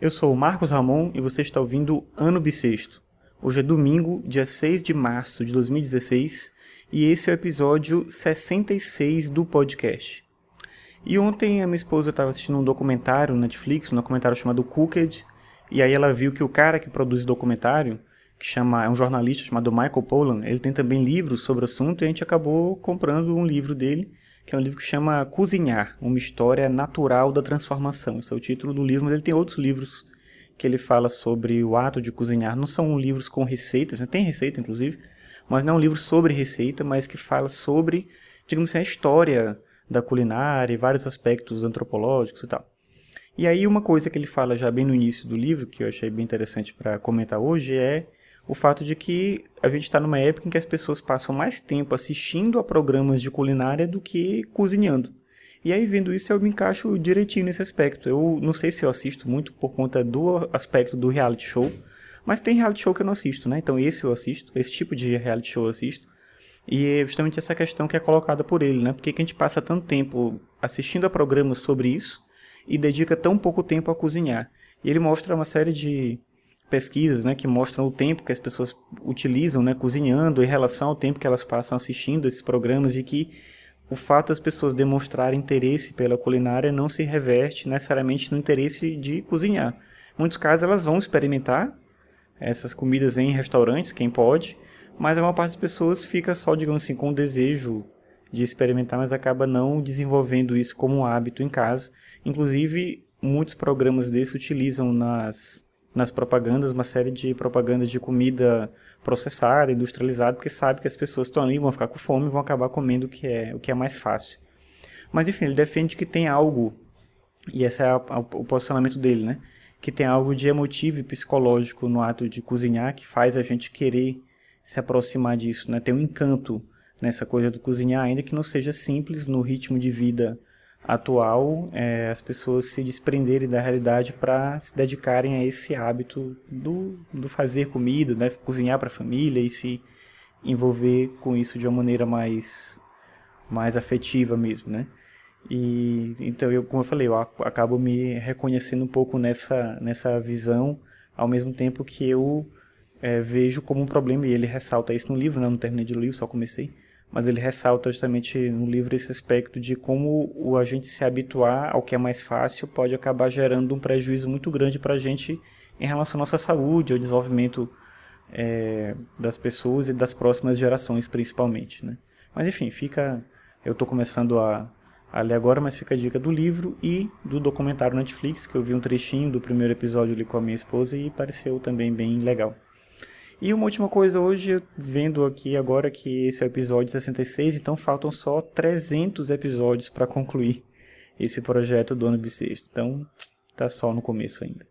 Eu sou o Marcos Ramon e você está ouvindo Ano Bissexto. Hoje é domingo, dia 6 de março de 2016, e esse é o episódio 66 do podcast. E ontem a minha esposa estava assistindo um documentário no Netflix, um documentário chamado Cooked, e aí ela viu que o cara que produz o documentário, que chama, é um jornalista chamado Michael Pollan, ele tem também livros sobre o assunto, e a gente acabou comprando um livro dele, que é um livro que chama Cozinhar, uma história natural da transformação. Esse é o título do livro, mas ele tem outros livros que ele fala sobre o ato de cozinhar. Não são livros com receitas, né? tem receita inclusive, mas não é um livro sobre receita, mas que fala sobre, digamos assim, a história da culinária e vários aspectos antropológicos e tal. E aí uma coisa que ele fala já bem no início do livro, que eu achei bem interessante para comentar hoje, é o fato de que a gente está numa época em que as pessoas passam mais tempo assistindo a programas de culinária do que cozinhando. E aí, vendo isso, eu me encaixo direitinho nesse aspecto. Eu não sei se eu assisto muito por conta do aspecto do reality show, mas tem reality show que eu não assisto, né? Então, esse eu assisto, esse tipo de reality show eu assisto. E é justamente essa questão que é colocada por ele, né? Por que a gente passa tanto tempo assistindo a programas sobre isso e dedica tão pouco tempo a cozinhar? E ele mostra uma série de pesquisas né, que mostram o tempo que as pessoas utilizam né, cozinhando em relação ao tempo que elas passam assistindo esses programas e que o fato das pessoas demonstrarem interesse pela culinária não se reverte necessariamente no interesse de cozinhar. Em muitos casos elas vão experimentar essas comidas em restaurantes, quem pode, mas a maior parte das pessoas fica só, digamos assim, com o desejo de experimentar, mas acaba não desenvolvendo isso como um hábito em casa. Inclusive, muitos programas desses utilizam nas nas propagandas, uma série de propagandas de comida processada, industrializada, porque sabe que as pessoas estão ali, vão ficar com fome e vão acabar comendo o que é, o que é mais fácil. Mas enfim, ele defende que tem algo, e esse é a, a, o posicionamento dele, né? Que tem algo de emotivo e psicológico no ato de cozinhar que faz a gente querer se aproximar disso, né? Tem um encanto nessa coisa do cozinhar, ainda que não seja simples no ritmo de vida atual é, as pessoas se desprenderem da realidade para se dedicarem a esse hábito do, do fazer comida, né, cozinhar para a família e se envolver com isso de uma maneira mais mais afetiva mesmo, né? E então eu, como eu falei, eu acabo me reconhecendo um pouco nessa nessa visão, ao mesmo tempo que eu é, vejo como um problema e ele ressalta isso no livro, né? não terminei de ler só comecei mas ele ressalta justamente no livro esse aspecto de como o a gente se habituar ao que é mais fácil pode acabar gerando um prejuízo muito grande para a gente em relação à nossa saúde, ao desenvolvimento é, das pessoas e das próximas gerações, principalmente. Né? Mas enfim, fica. Eu estou começando a, a ler agora, mas fica a dica do livro e do documentário Netflix, que eu vi um trechinho do primeiro episódio ali com a minha esposa e pareceu também bem legal. E uma última coisa hoje, vendo aqui agora que esse é o episódio 66, então faltam só 300 episódios para concluir esse projeto do ano bissexto. Então, tá só no começo ainda.